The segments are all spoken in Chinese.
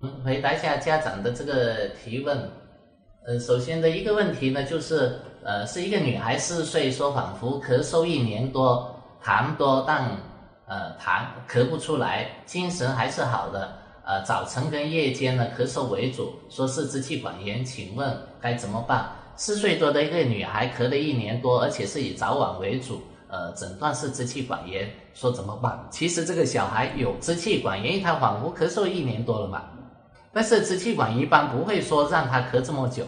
嗯，回答一下家长的这个提问。呃，首先的一个问题呢，就是呃，是一个女孩四岁，说仿佛咳嗽一年多，痰多，但呃痰咳不出来，精神还是好的。呃，早晨跟夜间呢咳嗽为主，说是支气管炎，请问该怎么办？四岁多的一个女孩咳了一年多，而且是以早晚为主，呃，诊断是支气管炎，说怎么办？其实这个小孩有支气管炎，因为他仿佛咳嗽一年多了嘛。但是支气管一般不会说让他咳这么久，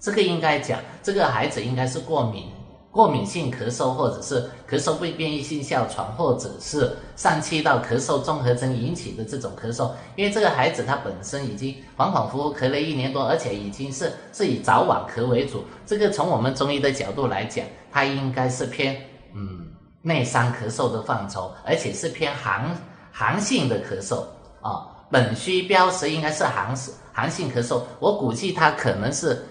这个应该讲，这个孩子应该是过敏，过敏性咳嗽，或者是咳嗽未变异性哮喘，或者是上气道咳嗽综合征引起的这种咳嗽。因为这个孩子他本身已经反反复复咳了一年多，而且已经是是以早晚咳为主。这个从我们中医的角度来讲，他应该是偏嗯内伤咳嗽的范畴，而且是偏寒寒性的咳嗽啊。本虚标识应该是寒寒性咳嗽，我估计他可能是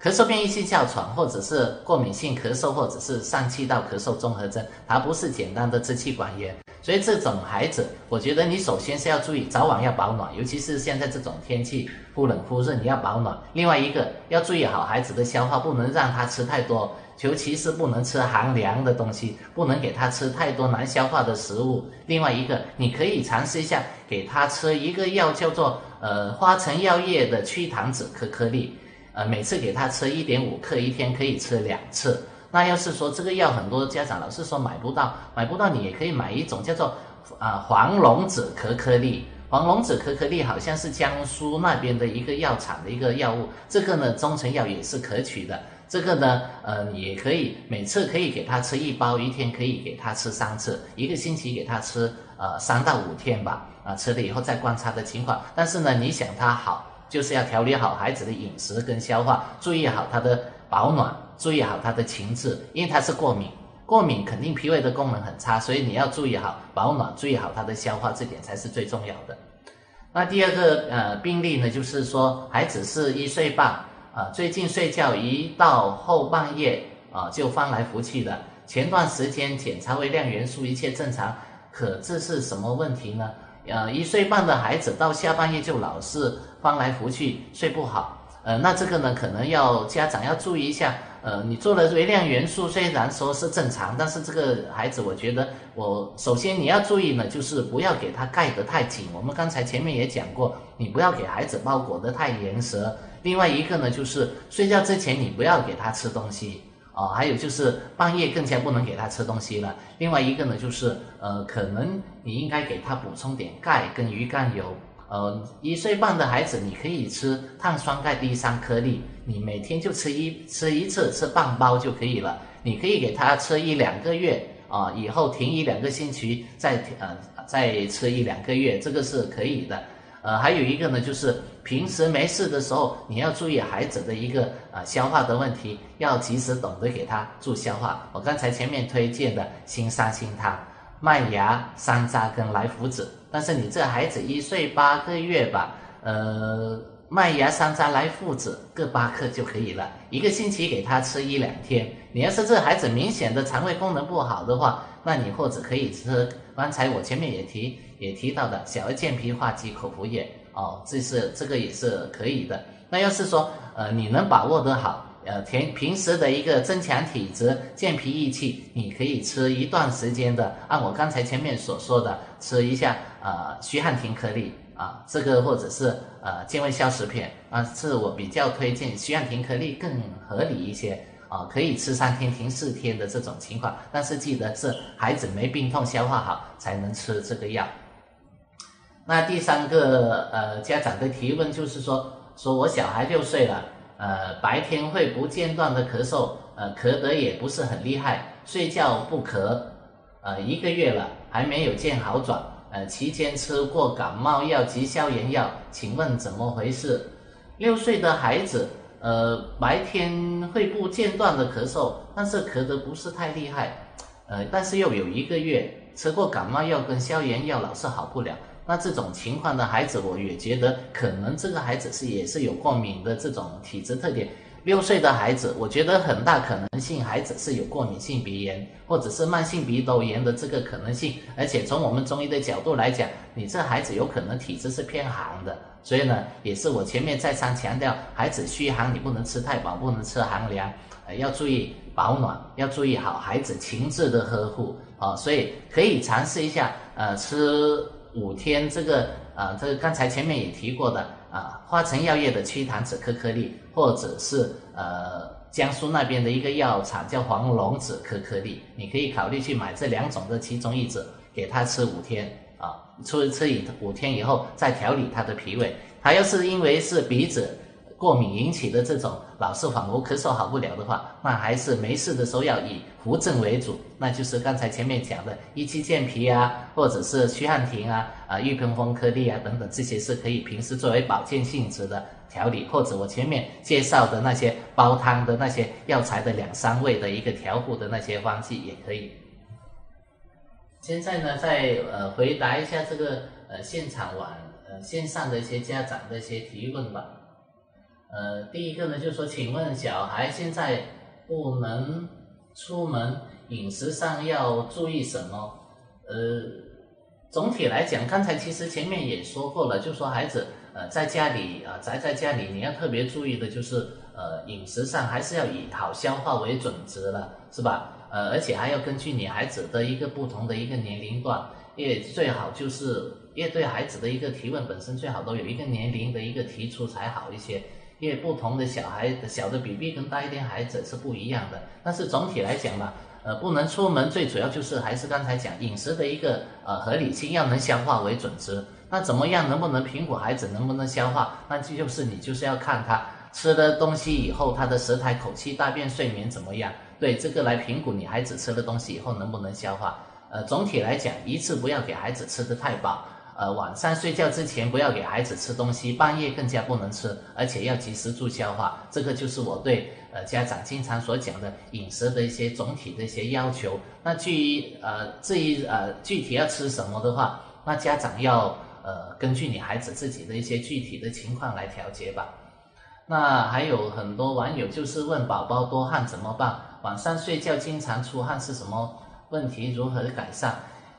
咳嗽变异性哮喘，或者是过敏性咳嗽，或者是上气道咳嗽综合症，而不是简单的支气管炎。所以这种孩子，我觉得你首先是要注意早晚要保暖，尤其是现在这种天气忽冷忽热，你要保暖。另外一个要注意好孩子的消化，不能让他吃太多。尤其是不能吃寒凉的东西，不能给他吃太多难消化的食物。另外一个，你可以尝试一下，给他吃一个药，叫做呃花城药业的祛痰止咳颗粒，呃每次给他吃一点五克，一天可以吃两次。那要是说这个药很多家长老是说买不到，买不到你也可以买一种叫做啊黄龙止咳颗粒。黄龙止咳颗粒好像是江苏那边的一个药厂的一个药物，这个呢中成药也是可取的。这个呢，呃，也可以每次可以给他吃一包，一天可以给他吃三次，一个星期给他吃呃三到五天吧，啊，吃了以后再观察的情况。但是呢，你想他好，就是要调理好孩子的饮食跟消化，注意好他的保暖，注意好他的情志，因为他是过敏，过敏肯定脾胃的功能很差，所以你要注意好保暖，注意好他的消化，这点才是最重要的。那第二个呃病例呢，就是说孩子是一岁半。啊，最近睡觉一到后半夜啊就翻来覆去的。前段时间检查微量元素一切正常，可这是什么问题呢？呃，一岁半的孩子到下半夜就老是翻来覆去睡不好。呃，那这个呢可能要家长要注意一下。呃，你做了微量元素虽然说是正常，但是这个孩子我觉得我首先你要注意呢，就是不要给他盖得太紧。我们刚才前面也讲过，你不要给孩子包裹得太严实。另外一个呢，就是睡觉之前你不要给他吃东西啊，还有就是半夜更加不能给他吃东西了。另外一个呢，就是呃，可能你应该给他补充点钙跟鱼肝油。呃，一岁半的孩子你可以吃碳酸钙 D 三颗粒，你每天就吃一吃一次，吃半包就可以了。你可以给他吃一两个月啊，以后停一两个星期，再呃再吃一两个月，这个是可以的。呃，还有一个呢，就是平时没事的时候，你要注意孩子的一个呃消化的问题，要及时懂得给他助消化。我刚才前面推荐的辛沙辛汤、麦芽、山楂跟莱菔子，但是你这孩子一岁八个月吧，呃，麦芽、山楂、莱菔子各八克就可以了，一个星期给他吃一两天。你要是这孩子明显的肠胃功能不好的话，那你或者可以吃，刚才我前面也提也提到的小儿健脾化积口服液哦，这是这个也是可以的。那要是说呃你能把握得好，呃平平时的一个增强体质、健脾益气，你可以吃一段时间的，按我刚才前面所说的吃一下呃徐汉廷颗粒啊，这个或者是呃健胃消食片啊，是我比较推荐徐汉廷颗粒更合理一些。啊，可以吃三天停四天的这种情况，但是记得是孩子没病痛、消化好才能吃这个药。那第三个呃家长的提问就是说，说我小孩六岁了，呃白天会不间断的咳嗽，呃咳得也不是很厉害，睡觉不咳，呃一个月了还没有见好转，呃期间吃过感冒药及消炎药，请问怎么回事？六岁的孩子。呃，白天会不间断的咳嗽，但是咳得不是太厉害，呃，但是又有一个月吃过感冒药跟消炎药，老是好不了。那这种情况的孩子，我也觉得可能这个孩子是也是有过敏的这种体质特点。六岁的孩子，我觉得很大可能性孩子是有过敏性鼻炎或者是慢性鼻窦炎的这个可能性，而且从我们中医的角度来讲，你这孩子有可能体质是偏寒的，所以呢，也是我前面再三强调，孩子虚寒你不能吃太饱，不能吃寒凉，呃，要注意保暖，要注意好孩子情志的呵护啊，所以可以尝试一下，呃，吃五天这个，啊，这个刚才前面也提过的。啊，花城药业的祛痰止咳颗粒，或者是呃江苏那边的一个药厂叫黄龙止咳颗粒，你可以考虑去买这两种的其中一种，给他吃五天啊，吃吃以五天以后再调理他的脾胃。他要是因为是鼻子。过敏引起的这种老是反复咳嗽好不了的话，那还是没事的时候要以扶正为主，那就是刚才前面讲的益气健脾啊，或者是祛汗停啊、啊玉屏风颗粒啊等等，这些是可以平时作为保健性质的调理，或者我前面介绍的那些煲汤的那些药材的两三味的一个调护的那些方剂也可以。现在呢，再呃回答一下这个呃现场网呃线上的一些家长的一些提问吧。呃，第一个呢，就是说，请问小孩现在不能出门，饮食上要注意什么？呃，总体来讲，刚才其实前面也说过了，就说孩子呃在家里啊宅在家里，你要特别注意的就是呃饮食上还是要以好消化为准则了，是吧？呃，而且还要根据你孩子的一个不同的一个年龄段，也最好就是也对孩子的一个提问本身最好都有一个年龄的一个提出才好一些。因为不同的小孩，小的 BB 跟大一点孩子是不一样的，但是总体来讲嘛，呃，不能出门，最主要就是还是刚才讲饮食的一个呃合理性，要能消化为准则。那怎么样能不能评估孩子能不能消化？那这就是你就是要看他吃的东西以后，他的舌苔、口气、大便、睡眠怎么样？对这个来评估你孩子吃了东西以后能不能消化。呃，总体来讲，一次不要给孩子吃的太饱。呃，晚上睡觉之前不要给孩子吃东西，半夜更加不能吃，而且要及时助消化。这个就是我对呃家长经常所讲的饮食的一些总体的一些要求。那至于呃至于呃具体要吃什么的话，那家长要呃根据你孩子自己的一些具体的情况来调节吧。那还有很多网友就是问宝宝多汗怎么办？晚上睡觉经常出汗是什么问题？如何改善？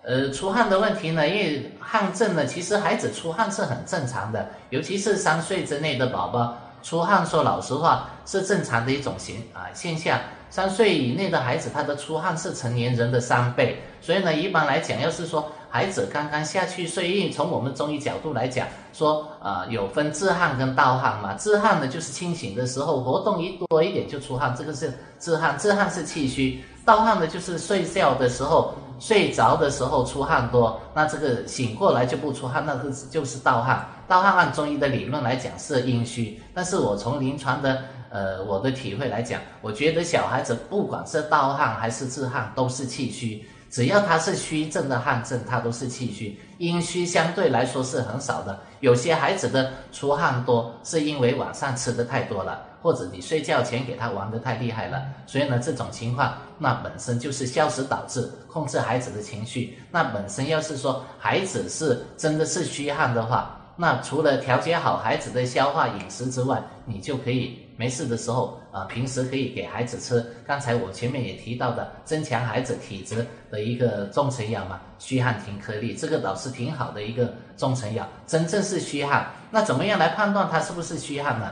呃，出汗的问题呢，因为汗症呢，其实孩子出汗是很正常的，尤其是三岁之内的宝宝出汗，说老实话是正常的一种形啊现象。三岁以内的孩子，他的出汗是成年人的三倍，所以呢，一般来讲，要是说孩子刚刚下去睡，因为从我们中医角度来讲，说啊有分自汗跟盗汗嘛，自汗呢就是清醒的时候活动一多一点就出汗，这个是自汗，自汗是气虚；盗汗呢就是睡觉的时候。睡着的时候出汗多，那这个醒过来就不出汗，那个就是盗汗。盗汗按中医的理论来讲是阴虚，但是我从临床的呃我的体会来讲，我觉得小孩子不管是盗汗还是自汗都是气虚，只要他是虚症的汗症，他都是气虚。阴虚相对来说是很少的，有些孩子的出汗多是因为晚上吃的太多了。或者你睡觉前给他玩的太厉害了，所以呢，这种情况那本身就是消食导致，控制孩子的情绪。那本身要是说孩子是真的是虚汗的话，那除了调节好孩子的消化饮食之外，你就可以没事的时候啊，平时可以给孩子吃。刚才我前面也提到的，增强孩子体质的一个中成药嘛，虚汗停颗粒，这个倒是挺好的一个中成药。真正是虚汗，那怎么样来判断他是不是虚汗呢？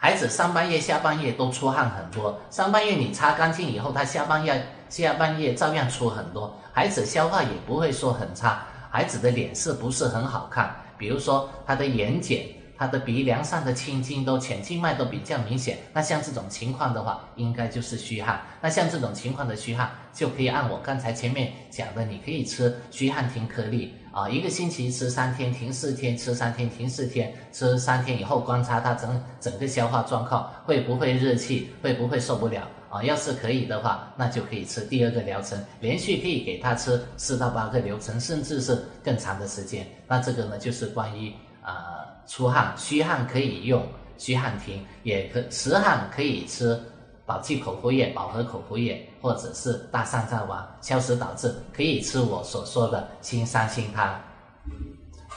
孩子上半夜、下半夜都出汗很多，上半夜你擦干净以后，他下半夜、下半夜照样出很多。孩子消化也不会说很差，孩子的脸色不是很好看，比如说他的眼睑。他的鼻梁上的青筋都浅静脉都比较明显，那像这种情况的话，应该就是虚汗。那像这种情况的虚汗，就可以按我刚才前面讲的，你可以吃虚汗停颗粒啊，一个星期吃三天，停四天，吃三天，停四天，吃三天以后观察他整整个消化状况，会不会热气，会不会受不了啊？要是可以的话，那就可以吃第二个疗程，连续可以给他吃四到八个疗程，甚至是更长的时间。那这个呢，就是关于啊。出汗虚汗可以用虚汗停，也可实汗可以吃保气口服液、保和口服液，或者是大上灶丸消食导致，可以吃我所说的辛三心汤。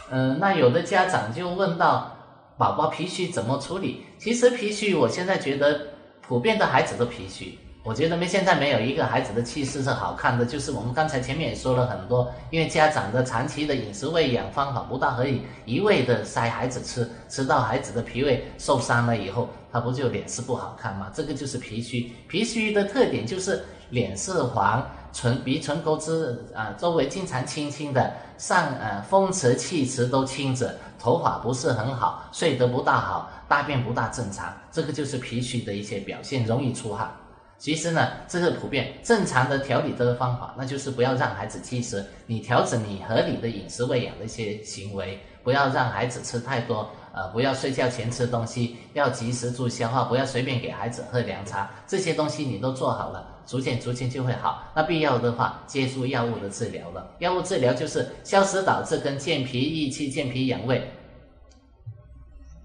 嗯，那有的家长就问到，宝宝脾虚怎么处理？其实脾虚，我现在觉得普遍的孩子都脾虚。我觉得没现在没有一个孩子的气势是好看的，就是我们刚才前面也说了很多，因为家长的长期的饮食喂养方法不大，可以一味的塞孩子吃，吃到孩子的脾胃受伤了以后，他不就脸色不好看吗？这个就是脾虚。脾虚的特点就是脸色黄，唇鼻唇沟之啊周围经常青青的，上呃风池气池都青着，头发不是很好，睡得不大好，大便不大正常，这个就是脾虚的一些表现，容易出汗。其实呢，这个普遍正常的调理的方法，那就是不要让孩子积食，你调整你合理的饮食喂养的一些行为，不要让孩子吃太多，呃，不要睡觉前吃东西，要及时助消化，不要随便给孩子喝凉茶，这些东西你都做好了，逐渐逐渐就会好。那必要的话，接触药物的治疗了，药物治疗就是消食导滞跟健脾益气、健脾养胃。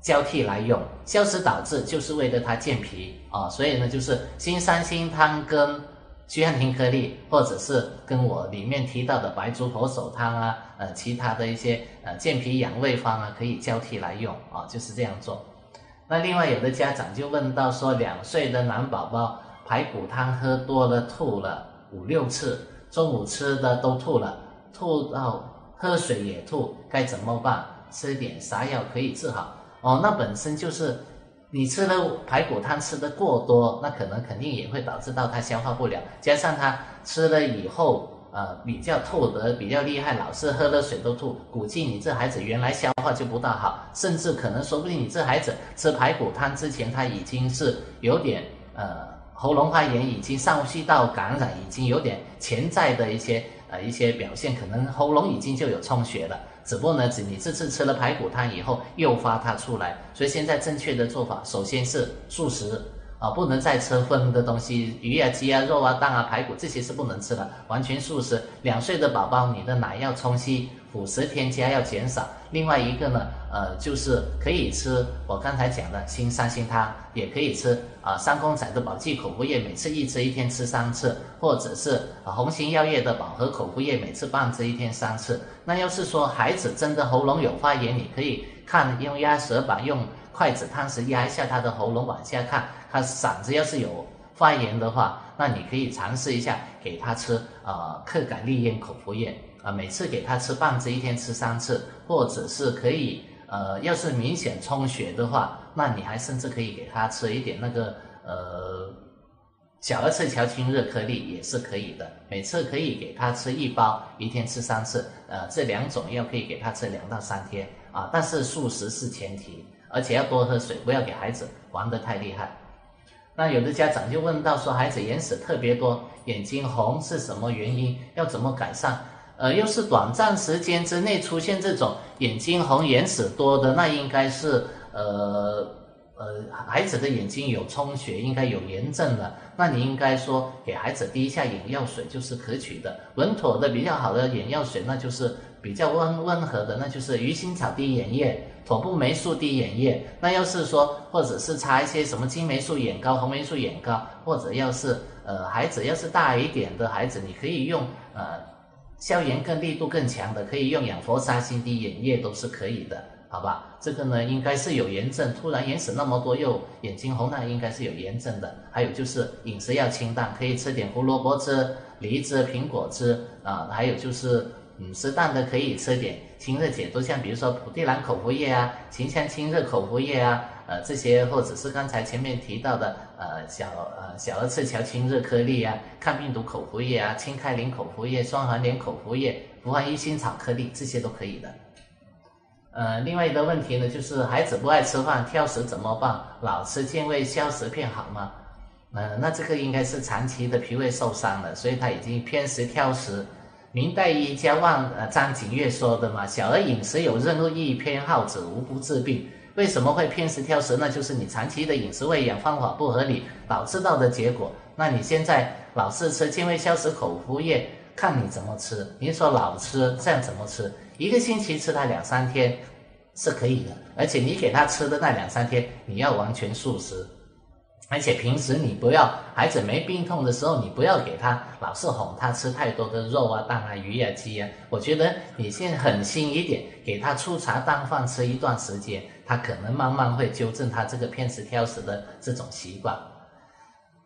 交替来用，消食导滞就是为了它健脾啊，所以呢，就是辛三辛汤跟祛汗停颗粒，或者是跟我里面提到的白术佛手汤啊，呃，其他的一些呃健脾养胃方啊，可以交替来用啊，就是这样做。那另外有的家长就问到说，两岁的男宝宝排骨汤喝多了吐了五六次，中午吃的都吐了，吐到喝水也吐，该怎么办？吃点啥药可以治好？哦，那本身就是你吃了排骨汤吃的过多，那可能肯定也会导致到他消化不了，加上他吃了以后，呃，比较吐得比较厉害，老是喝了水都吐，估计你这孩子原来消化就不大好，甚至可能说不定你这孩子吃排骨汤之前他已经是有点呃喉咙发炎，已经上呼吸道感染，已经有点潜在的一些呃一些表现，可能喉咙已经就有充血了。只不过呢，你这次吃了排骨汤以后诱发它出来，所以现在正确的做法，首先是素食。啊，不能再吃荤的东西，鱼啊、鸡啊、肉啊、蛋啊、排骨这些是不能吃的，完全素食。两岁的宝宝，你的奶要冲稀。辅食添加要减少，另外一个呢，呃，就是可以吃我刚才讲的辛三辛汤，也可以吃啊三公仔的保济口服液，每次一支，一天吃三次，或者是啊红星药业的饱和口服液，每次半支，一天三次。那要是说孩子真的喉咙有发炎，你可以看用压舌板用筷子汤匙压一下他的喉咙，往下看，他嗓子要是有发炎的话，那你可以尝试一下给他吃啊克感利咽口服液。啊，每次给他吃半支，一天吃三次，或者是可以，呃，要是明显充血的话，那你还甚至可以给他吃一点那个，呃，小儿赤乔清热颗粒也是可以的，每次可以给他吃一包，一天吃三次，呃，这两种药可以给他吃两到三天，啊，但是素食是前提，而且要多喝水，不要给孩子玩得太厉害。那有的家长就问到说，孩子眼屎特别多，眼睛红是什么原因？要怎么改善？呃，又是短暂时间之内出现这种眼睛红、眼屎多的，那应该是呃呃孩子的眼睛有充血，应该有炎症了。那你应该说给孩子滴一下眼药水就是可取的，稳妥的比较好的眼药水，那就是比较温温和的，那就是鱼腥草滴眼液、妥布霉素滴眼液。那要是说或者是擦一些什么金霉素眼膏、红霉素眼膏，或者要是呃孩子要是大一点的孩子，你可以用呃。消炎更力度更强的，可以用氧氟沙星滴眼液都是可以的，好吧？这个呢，应该是有炎症，突然眼屎那么多又眼睛红，那应该是有炎症的。还有就是饮食要清淡，可以吃点胡萝卜汁、梨汁、苹果汁啊。还有就是，嗯，适当的可以吃点清热解毒，像比如说蒲地蓝口服液啊、秦香清热口服液啊。呃，这些或者是刚才前面提到的，呃，小呃小儿赤乔清热颗粒啊，抗病毒口服液啊，清开灵口服液，双黄连口服液，伏含一心草颗粒，这些都可以的。呃，另外一个问题呢，就是孩子不爱吃饭，挑食怎么办？老吃健胃消食片好吗？呃，那这个应该是长期的脾胃受伤了，所以他已经偏食挑食。明代医家望呃张景岳说的嘛，小儿饮食有任意偏好者，无不治病。为什么会偏食挑食？那就是你长期的饮食喂养方法不合理导致到的结果。那你现在老是吃健胃消食口服液，看你怎么吃。你说老吃，这样怎么吃？一个星期吃它两三天是可以的，而且你给他吃的那两三天，你要完全素食，而且平时你不要孩子没病痛的时候，你不要给他老是哄他吃太多的肉啊、蛋啊、鱼啊、鸡啊。我觉得你先狠心一点，给他粗茶淡饭吃一段时间，他可能慢慢会纠正他这个偏食挑食的这种习惯。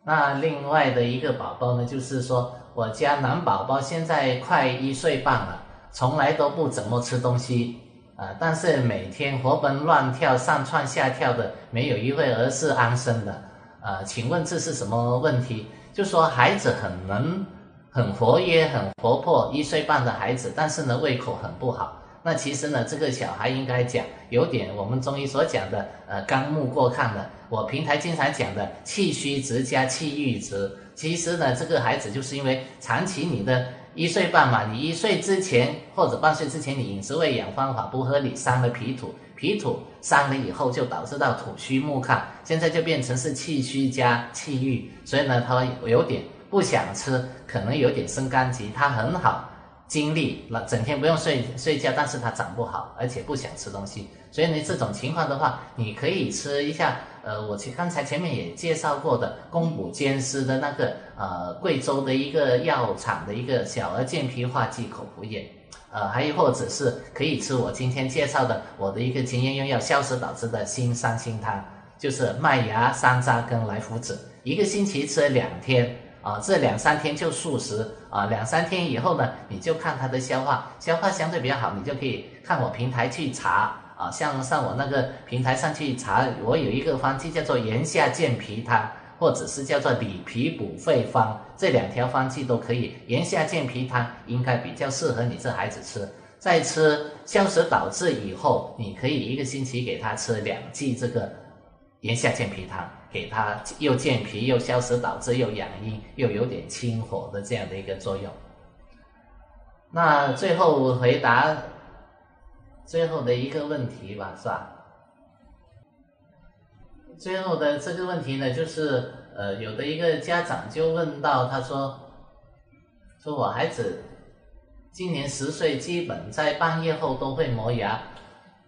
那另外的一个宝宝呢，就是说我家男宝宝现在快一岁半了，从来都不怎么吃东西啊，但是每天活蹦乱跳、上蹿下跳的，没有一会儿是安生的。呃，请问这是什么问题？就说孩子很能、很活跃、很活泼，一岁半的孩子，但是呢胃口很不好。那其实呢，这个小孩应该讲有点我们中医所讲的呃肝木过亢的。我平台经常讲的气虚直加气郁直。其实呢，这个孩子就是因为长期你的一岁半嘛，你一岁之前或者半岁之前，你饮食喂养方法不合理，伤了脾土。脾土伤了以后，就导致到土虚木亢，现在就变成是气虚加气郁，所以呢，他有点不想吃，可能有点生肝疾。他很好精力，那整天不用睡睡觉，但是他长不好，而且不想吃东西。所以呢，这种情况的话，你可以吃一下，呃，我其刚才前面也介绍过的宫补兼施的那个，呃，贵州的一个药厂的一个小儿健脾化剂口服液。呃，还有或者是可以吃我今天介绍的我的一个经验用药消食导致的新三心汤，就是麦芽、山楂跟莱菔子，一个星期吃两天啊，这两三天就素食啊，两三天以后呢，你就看它的消化，消化相对比较好，你就可以看我平台去查啊，像上我那个平台上去查，我有一个方剂叫做炎下健脾汤。或者是叫做理脾补肺方，这两条方剂都可以。炎下健脾汤应该比较适合你这孩子吃。在吃消食导滞以后，你可以一个星期给他吃两剂这个炎下健脾汤，给他又健脾又消食导滞又养阴又有点清火的这样的一个作用。那最后回答最后的一个问题吧，是吧？最后的这个问题呢，就是呃，有的一个家长就问到，他说，说我孩子今年十岁，基本在半夜后都会磨牙，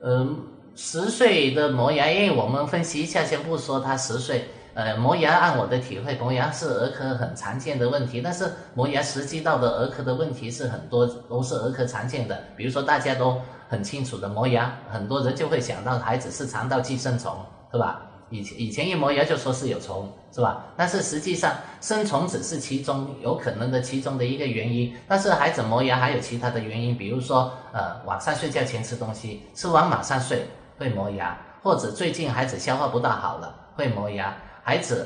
嗯，十岁的磨牙，因为我们分析一下，先不说他十岁，呃，磨牙按我的体会，磨牙是儿科很常见的问题，但是磨牙实际到的儿科的问题是很多，都是儿科常见的，比如说大家都很清楚的磨牙，很多人就会想到孩子是肠道寄生虫，是吧？以前以前一磨牙就说是有虫，是吧？但是实际上生虫只是其中有可能的其中的一个原因。但是孩子磨牙还有其他的原因，比如说呃晚上睡觉前吃东西，吃完马上睡会磨牙，或者最近孩子消化不大好了会磨牙，孩子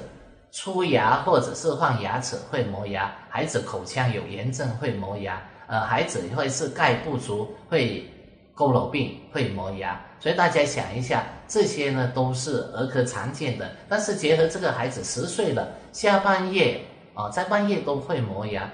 出牙或者是换牙齿会磨牙，孩子口腔有炎症会磨牙，呃孩子会是钙不足会。佝偻病会磨牙，所以大家想一下，这些呢都是儿科常见的。但是结合这个孩子十岁了，下半夜啊，在半夜都会磨牙，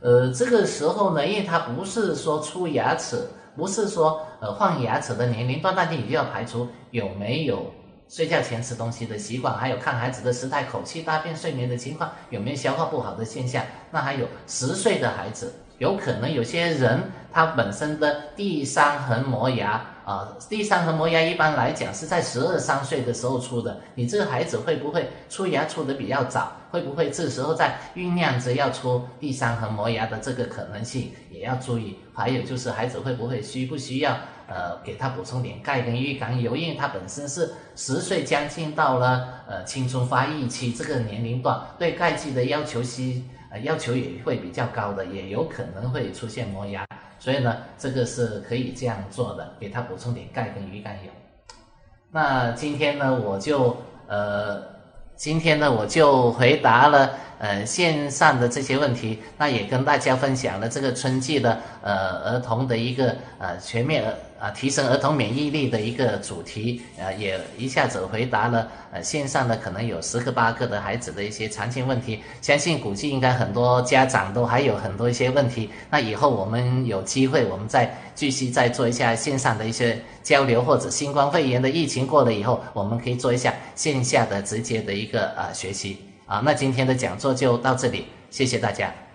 呃，这个时候呢，因为他不是说出牙齿，不是说呃换牙齿的年龄段，那你就要排除有没有睡觉前吃东西的习惯，还有看孩子的时态、口气、大便、睡眠的情况，有没有消化不好的现象。那还有十岁的孩子。有可能有些人他本身的第三横磨牙啊，第三横磨牙一般来讲是在十二三岁的时候出的。你这个孩子会不会出牙出的比较早？会不会这时候在酝酿着要出第三横磨牙的这个可能性也要注意？还有就是孩子会不会需不需要呃给他补充点钙跟鱼肝油？因为他本身是十岁将近到了呃青春发育期这个年龄段，对钙质的要求是。要求也会比较高的，也有可能会出现磨牙，所以呢，这个是可以这样做的，给他补充点钙跟鱼肝油。那今天呢，我就呃，今天呢，我就回答了呃线上的这些问题，那也跟大家分享了这个春季的呃儿童的一个呃全面。啊，提升儿童免疫力的一个主题，呃，也一下子回答了呃线上的可能有十个八个的孩子的一些常见问题，相信估计应该很多家长都还有很多一些问题。那以后我们有机会，我们再继续再做一下线上的一些交流，或者新冠肺炎的疫情过了以后，我们可以做一下线下的直接的一个呃学习。啊，那今天的讲座就到这里，谢谢大家。